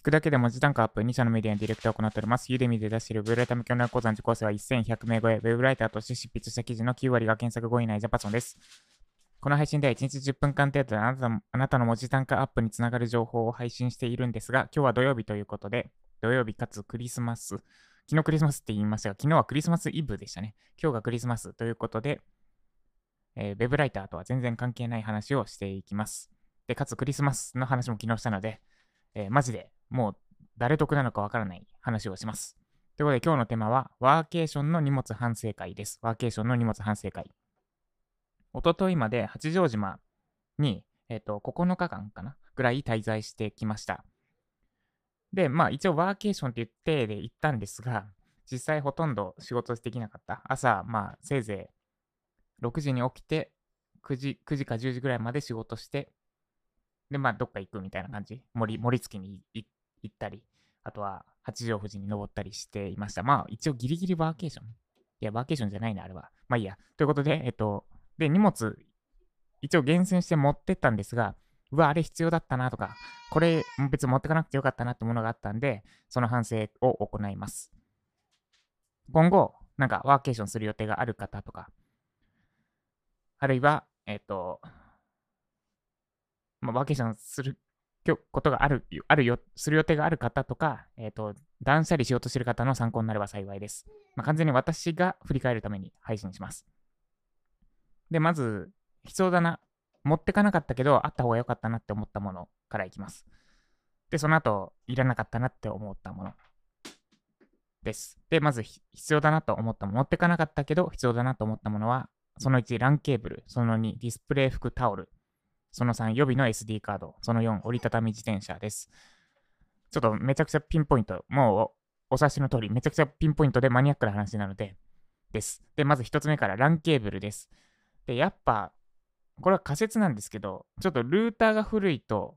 聞くだけで文字単価アップ、2社のメディアにディレクターを行っております。ユーデミで出しているウェブライター向けの講座の受講生は1100名超え、ウェブライターとして執筆した記事の9割が検索後以内ジャパソンです。この配信では1日10分間程度であなたのあなたの文字単価アップにつながる情報を配信しているんですが、今日は土曜日ということで、土曜日かつクリスマス、昨日クリスマスって言いましたが、昨日はクリスマスイブでしたね。今日がクリスマスということで、えー、ウェブライターとは全然関係ない話をしていきます。で、かつクリスマスの話も昨日したので、えー、マジでもう誰得なのかわからない話をします。ということで今日のテーマは、ワーケーションの荷物反省会です。ワーケーションの荷物反省会。おとといまで八丈島に、えっ、ー、と、9日間かなぐらい滞在してきました。で、まあ一応ワーケーションって言ってで行ったんですが、実際ほとんど仕事できなかった。朝、まあせいぜい6時に起きて、9時、9時か10時ぐらいまで仕事して、で、まあどっか行くみたいな感じ。森、森付に行ったり、あとは八丈富士に登ったりしていました。まあ一応ギリギリワーケーション。いや、ワーケーションじゃないな、あれは。まあいいや。ということで、えっと、で、荷物、一応厳選して持ってったんですが、うわ、あれ必要だったなとか、これ別に持ってかなくてよかったなってものがあったんで、その反省を行います。今後、なんかワーケーションする予定がある方とか、あるいは、えっ、と、まあ、ワーケーションすることがある、あるよ、する予定がある方とか、えっ、ー、と、断捨離しようとしてる方の参考になれば幸いです。まあ、完全に私が振り返るために配信します。で、まず、必要だな。持ってかなかったけど、あった方が良かったなって思ったものからいきます。で、その後、いらなかったなって思ったものです。で、まず、必要だなと思ったもの、持ってかなかったけど、必要だなと思ったものは、その1、ランケーブル、その2、ディスプレイ服タオル、その3、予備の SD カード、その4、折りたたみ自転車です。ちょっとめちゃくちゃピンポイント、もうお察しの通り、めちゃくちゃピンポイントでマニアックな話なので、です。で、まず1つ目から、ランケーブルです。で、やっぱ、これは仮説なんですけど、ちょっとルーターが古いと、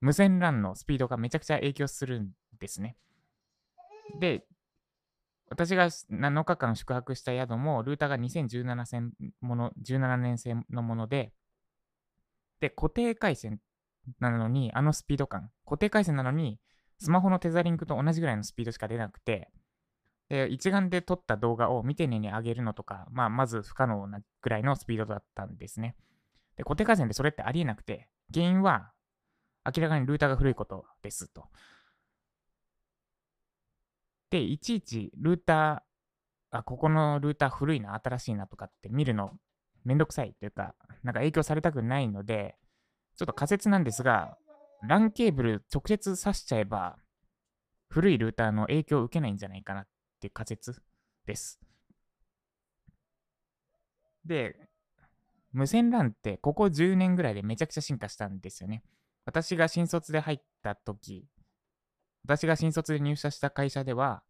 無線 LAN のスピードがめちゃくちゃ影響するんですね。で、私が7日間宿泊した宿も、ルーターが2017年もの17年製のもので、で、固定回線なのに、あのスピード感、固定回線なのに、スマホのテザリングと同じぐらいのスピードしか出なくて、で、一眼で撮った動画を見てねに上げるのとか、まあ、まず不可能なぐらいのスピードだったんですね。で、固定回線でそれってありえなくて、原因は明らかにルーターが古いことですと。で、いちいちルーター、あ、ここのルーター古いな、新しいなとかって見るのめんどくさいというか、なんか影響されたくないので、ちょっと仮説なんですが、LAN ケーブル直接挿しちゃえば、古いルーターの影響を受けないんじゃないかなっていう仮説です。で、無線 LAN ってここ10年ぐらいでめちゃくちゃ進化したんですよね。私が新卒で入った時、私が新卒で入社した会社では、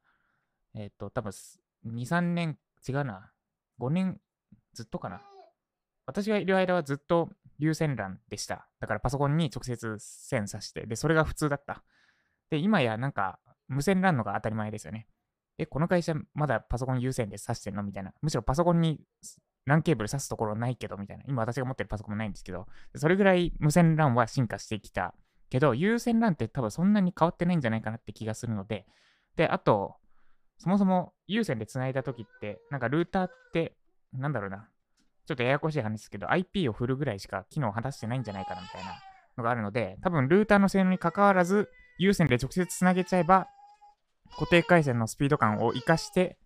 えっ、ー、と、多分2、3年、違うな、5年、ずっとかな。私がいる間はずっと有線 LAN でした。だからパソコンに直接線さして、で、それが普通だった。で、今やなんか無線 LAN のが当たり前ですよね。え、この会社まだパソコン有線で挿してんの？みたいな。むしろパソコンに LAN ケーブル挿すところないけど、みたいな。今私が持ってるパソコンもないんですけど、それぐらい無線 LAN は進化してきたけど、有線 LAN って多分そんなに変わってないんじゃないかなって気がするので、で、あと、そもそも有線で繋いだ時って、なんかルーターって、なんだろうな、ちょっとややこしい話ですけど、IP を振るぐらいしか機能を果たしてないんじゃないかなみたいなのがあるので、多分ルーターの性能に関わらず、有線で直接繋げちゃえば、固定回線のスピード感を活かして、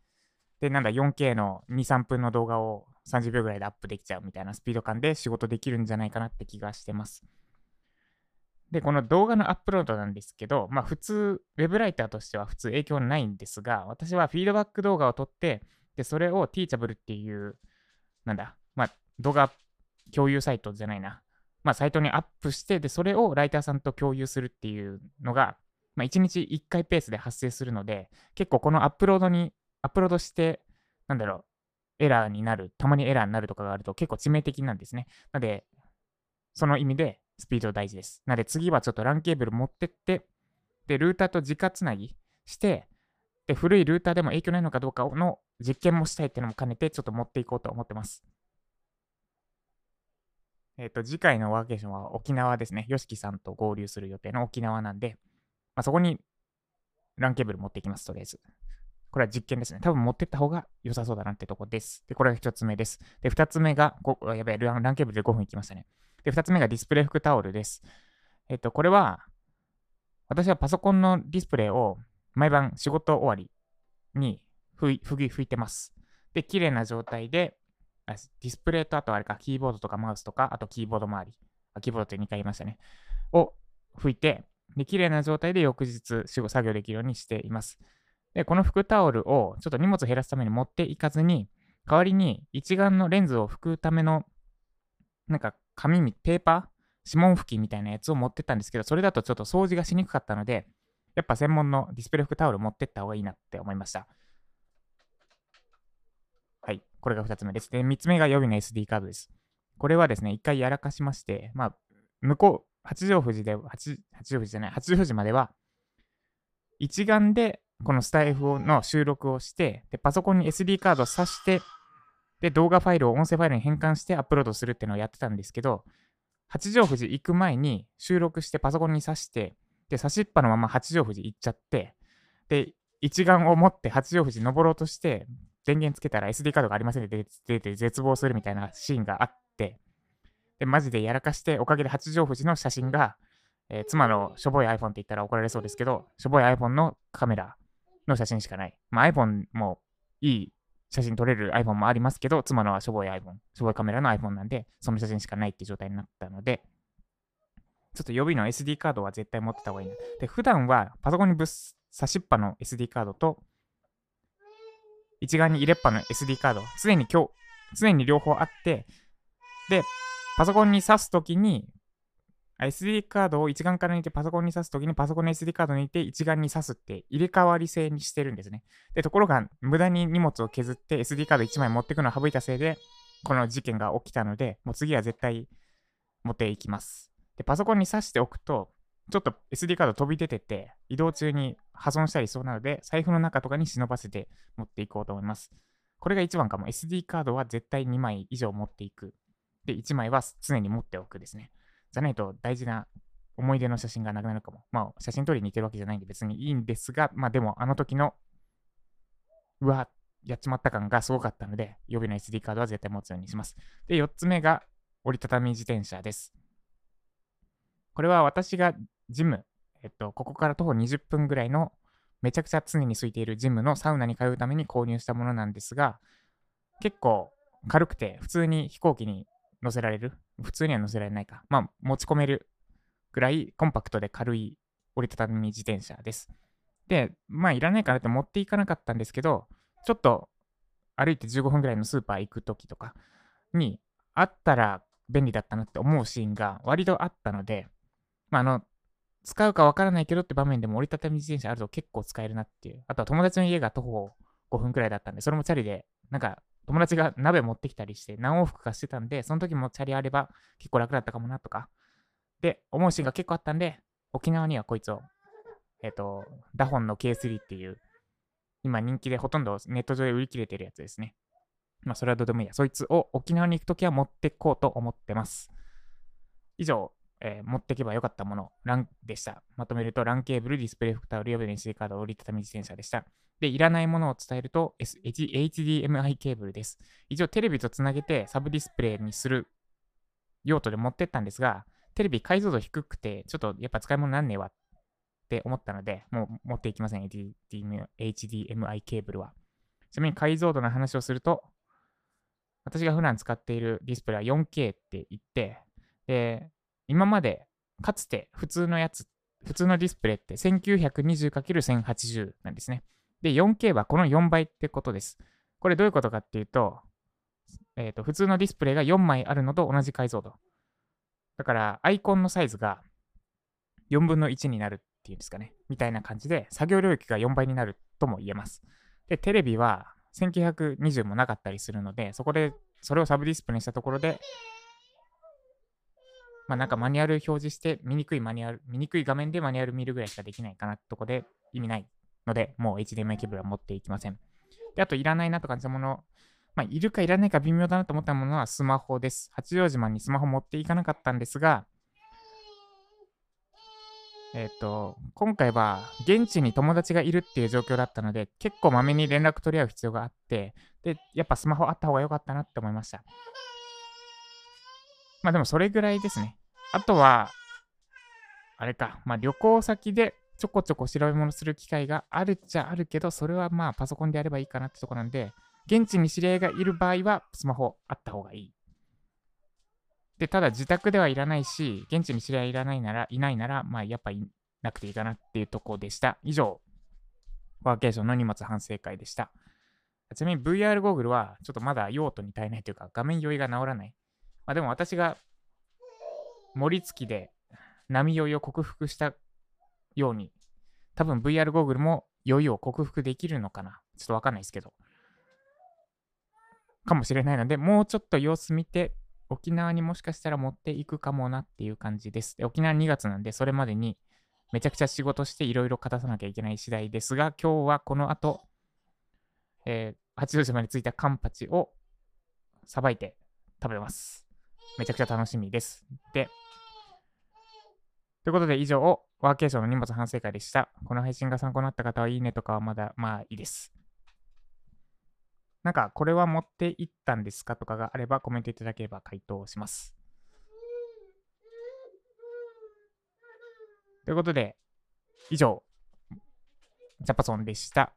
で、なんだ、4K の2、3分の動画を30秒ぐらいでアップできちゃうみたいなスピード感で仕事できるんじゃないかなって気がしてます。で、この動画のアップロードなんですけど、まあ普通、ウェブライターとしては普通影響ないんですが、私はフィードバック動画を撮って、で、それを Teachable っていう、なんだ、まあ動画共有サイトじゃないな。まあサイトにアップして、で、それをライターさんと共有するっていうのが、まあ1日1回ペースで発生するので、結構このアップロードに、アップロードして、なんだろう、エラーになる、たまにエラーになるとかがあると結構致命的なんですね。なので、その意味でスピード大事です。なので次はちょっと LAN ケーブル持ってって、で、ルーターと直つなぎして、で、古いルーターでも影響ないのかどうかの実験もしたいっていうのも兼ねてちょっと持っていこうと思ってます。えっ、ー、と、次回のワーケーションは沖縄ですね。ヨシキさんと合流する予定の沖縄なんで、まあ、そこに LAN ケーブル持っていきます、とりあえず。これは実験ですね。多分持ってった方が良さそうだなってとこです。で、これが1つ目です。で、2つ目が、やべえ、ランケーブルで5分いきましたね。で、2つ目がディスプレイ服タオルです。えっと、これは、私はパソコンのディスプレイを毎晩仕事終わりに拭い拭いてます。で、綺麗な状態で、ディスプレイとあとあれか、キーボードとかマウスとか、あとキーボード周り、あキーボードって2回言いましたね。を拭いて、で、綺麗な状態で翌日、作業できるようにしています。で、この拭くタオルをちょっと荷物減らすために持っていかずに、代わりに一眼のレンズを拭くための、なんか紙、ペーパー指紋拭きみたいなやつを持ってったんですけど、それだとちょっと掃除がしにくかったので、やっぱ専門のディスプレイ拭くタオルを持ってった方がいいなって思いました。はい。これが2つ目です。で、3つ目が予備の SD カードです。これはですね、一回やらかしまして、まあ、向こう、八丈富士で、八丈富士じゃない、八丈富士までは、一眼でこのスタイフの収録をして、で、パソコンに SD カードを挿して、で、動画ファイルを音声ファイルに変換してアップロードするっていうのをやってたんですけど、八丈富士行く前に収録してパソコンに挿して、で、差しっぱのまま八丈富士行っちゃって、で、一眼を持って八丈富士登ろうとして、電源つけたら SD カードがありませんで出て絶望するみたいなシーンがあって、で、マジでやらかして、おかげで八丈富士の写真が、えー、妻のしょぼい iPhone って言ったら怒られそうですけど、しょぼい iPhone のカメラの写真しかない。まあ、iPhone もいい写真撮れる iPhone もありますけど、妻のはしょぼい iPhone、しょぼいカメラの iPhone なんで、その写真しかないっていう状態になったので、ちょっと予備の SD カードは絶対持ってた方がいいな。で、普段はパソコンにぶっ差しっぱの SD カードと、一眼に入れっぱの SD カード、常に今日、常に両方あって、で、パソコンに挿すときに SD カードを一眼から抜いてパソコンに挿すときにパソコンの SD カード抜いて一眼に挿すって入れ替わり制にしてるんですね。で、ところが無駄に荷物を削って SD カード1枚持ってくのを省いたせいで、この事件が起きたので、もう次は絶対持っていきます。で、パソコンに挿しておくと、ちょっと SD カード飛び出てて、移動中に破損したりそうなので、財布の中とかに忍ばせて持っていこうと思います。これが一番かも。SD カードは絶対2枚以上持っていく。で、1枚は常に持っておくですね。じゃないと大事な思い出の写真がなくなるかも。まあ、写真撮りに似てるわけじゃないんで別にいいんですが、まあでもあの時の、うわ、やっちまった感がすごかったので、予備の SD カードは絶対持つようにします。で、4つ目が折りたたみ自転車です。これは私がジム、えっと、ここから徒歩20分ぐらいのめちゃくちゃ常に空いているジムのサウナに通うために購入したものなんですが、結構軽くて普通に飛行機に乗せられる？普通には乗せられないか。まあ、持ち込めるぐらいコンパクトで軽い折りたたみ自転車です。で、まあ、いらないかなって持っていかなかったんですけど、ちょっと歩いて15分ぐらいのスーパー行くときとかにあったら便利だったなって思うシーンが割とあったので、まあ、あの、使うかわからないけどって場面でも折りたたみ自転車あると結構使えるなっていう。あとは友達の家が徒歩5分くらいだったんで、それもチャリで、なんか友達が鍋持ってきたりして何往復かしてたんで、その時もチャリあれば結構楽だったかもなとか、で、思うシーンが結構あったんで、沖縄にはこいつを、えっ、ー、と、ダホンの K3 っていう、今人気でほとんどネット上で売り切れてるやつですね。まあ、それはどうでもいいや。そいつを沖縄に行くときは持ってこうと思ってます。以上、えー、持ってけばよかったもの、ランでした。まとめると、ランケーブル、ディスプレイフクタオル、予備の SD カード、折りたたみ自転車でした。で、いらないものを伝えると、S、HDMI ケーブルです。一応テレビとつなげてサブディスプレイにする用途で持ってったんですが、テレビ解像度低くて、ちょっとやっぱ使い物なんねえわって思ったので、もう持っていきません、HDMI ケーブルは。ちなみに解像度の話をすると、私が普段使っているディスプレイは 4K って言って、で、今までかつて普通のやつ、普通のディスプレイって 1920×1080 なんですね。で、4K はこの4倍ってことです。これどういうことかっていうと、えっ、ー、と、普通のディスプレイが4枚あるのと同じ解像度。だから、アイコンのサイズが4分の1になるっていうんですかね。みたいな感じで、作業領域が4倍になるとも言えます。で、テレビは1920もなかったりするので、そこで、それをサブディスプレイにしたところで、まあなんかマニュアル表示して、見にくいマニュアル、見にくい画面でマニュアル見るぐらいしかできないかなってとこで意味ないので、もう HDMI ケーブルは持っていきません。で、あといらないなと感じたもの、まあ、いるかいらないか微妙だなと思ったものはスマホです。八丈島にスマホ持っていかなかったんですが、えっ、と、今回は現地に友達がいるっていう状況だったので、結構まめに連絡取り合う必要があって、で、やっぱスマホあった方が良かったなって思いました。まあでもそれぐらいですね。あとは、あれか、まあ旅行先でちょこちょこ調べ物する機会があるっちゃあるけど、それはまあパソコンでやればいいかなってとこなんで、現地に知り合いがいる場合はスマホあった方がいい。で、ただ自宅ではいらないし、現地に知り合いいらないなら、いないなら、まあやっぱいなくていいかなっていうとこでした。以上、ワーケーションの荷物反省会でした。ちなみに VR ゴーグルはちょっとまだ用途に足りないというか、画面酔いが治らない。まあでも私が盛り付きで波酔いを克服したように、多分 VR ゴーグルも酔いを克服できるのかなちょっとわかんないですけど。かもしれないので、もうちょっと様子見て、沖縄にもしかしたら持っていくかもなっていう感じです。で沖縄2月なんで、それまでにめちゃくちゃ仕事していろいろ勝たさなきゃいけない次第ですが、今日はこの後、えー八丈島に着いたカンパチをさばいて食べます。めちゃくちゃ楽しみです。で、ということで以上、ワーケーションの荷物反省会でした。この配信が参考になった方はいいねとかはまだまあいいです。なんかこれは持っていったんですかとかがあればコメントいただければ回答します。ということで、以上、ジャパソンでした。